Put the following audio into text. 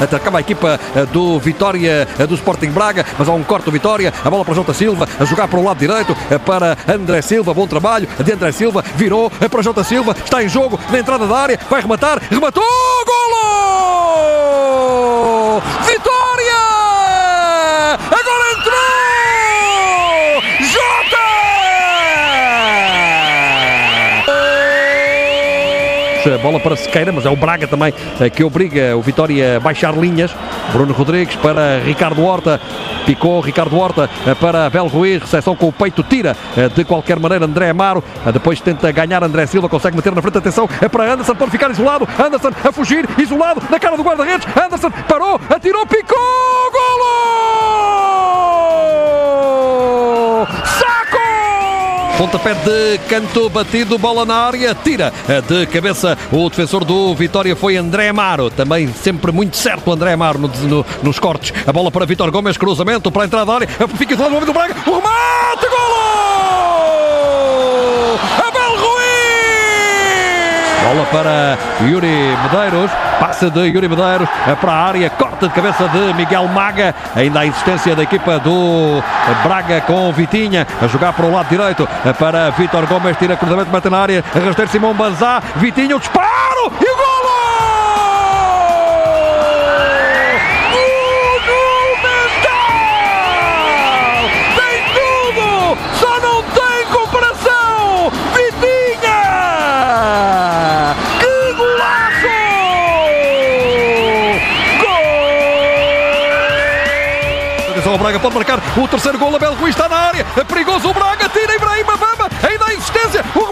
atacava a equipa do Vitória do Sporting Braga, mas há um corte do Vitória, a bola para Jota Silva, a jogar para o lado direito, para André Silva, bom trabalho de André Silva, virou para Jota Silva, está em jogo na entrada da área, vai rematar, rematou, golo! Bola para Sequeira, mas é o Braga também eh, que obriga o Vitória a baixar linhas. Bruno Rodrigues para Ricardo Horta. Picou Ricardo Horta eh, para Abel Ruiz. Recepção com o peito, tira eh, de qualquer maneira André Amaro. Depois tenta ganhar André Silva, consegue meter na frente. Atenção, é para Anderson, pode ficar isolado. Anderson a fugir, isolado na cara do guarda-redes. Anderson parou, atirou, picou, Pontapé de canto batido, bola na área, tira de cabeça o defensor do Vitória foi André Amaro, também sempre muito certo André Amaro no, no, nos cortes. A bola para Vitor Gomes, cruzamento para a entrada da área, fica no momento do Braga, o remate, golo! Abel Ruiz! Bola para Yuri Medeiros, passa de Yuri Medeiros para a área, corta de cabeça de Miguel Maga, ainda a existência da equipa do Braga com Vitinha, a jogar para o lado direito. Para Vitor Gomes, tira cruzamento, mete na área, arrasteiro Simão Banzá, Vitinha, o disparo e o golo! atenção, o Braga pode marcar o terceiro gol. Abel Ruiz está na área. É perigoso o Braga. Tira Ibrahim Bamba. Ainda a insistência. O